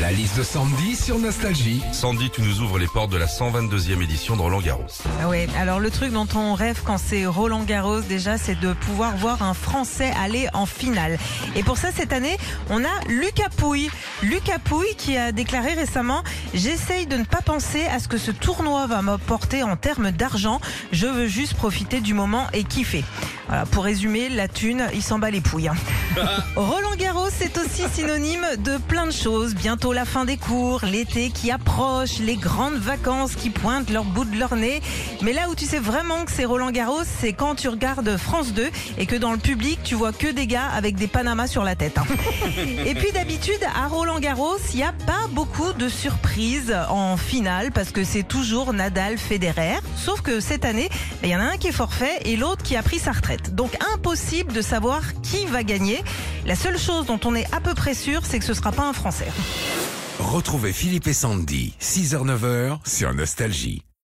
La liste de Sandy sur Nostalgie. Sandy, tu nous ouvres les portes de la 122e édition de Roland Garros. Ah ouais, alors le truc dont on rêve quand c'est Roland Garros déjà, c'est de pouvoir voir un Français aller en finale. Et pour ça, cette année, on a Lucas Pouille. Lucas Pouille qui a déclaré récemment J'essaye de ne pas penser à ce que ce tournoi va m'apporter en termes d'argent. Je veux juste profiter du moment et kiffer. Voilà, pour résumer, la thune, il s'en bat les pouilles. hein. Roland Garros, c'est aussi synonyme de plein de choses. Bientôt la fin des cours, l'été qui approche, les grandes vacances qui pointent leur bout de leur nez. Mais là où tu sais vraiment que c'est Roland Garros, c'est quand tu regardes France 2 et que dans le public, tu vois que des gars avec des panamas sur la tête. hein. Et puis d'habitude, à Roland Garros, il n'y a pas beaucoup de surprises en finale parce que c'est toujours Nadal Federer. Sauf que cette année, il y en a un qui est forfait et l'autre qui a pris sa retraite. Donc impossible de savoir qui va gagner. La seule chose dont on est à peu près sûr, c'est que ce sera pas un Français. Retrouvez Philippe et Sandy, 6h-9h sur Nostalgie.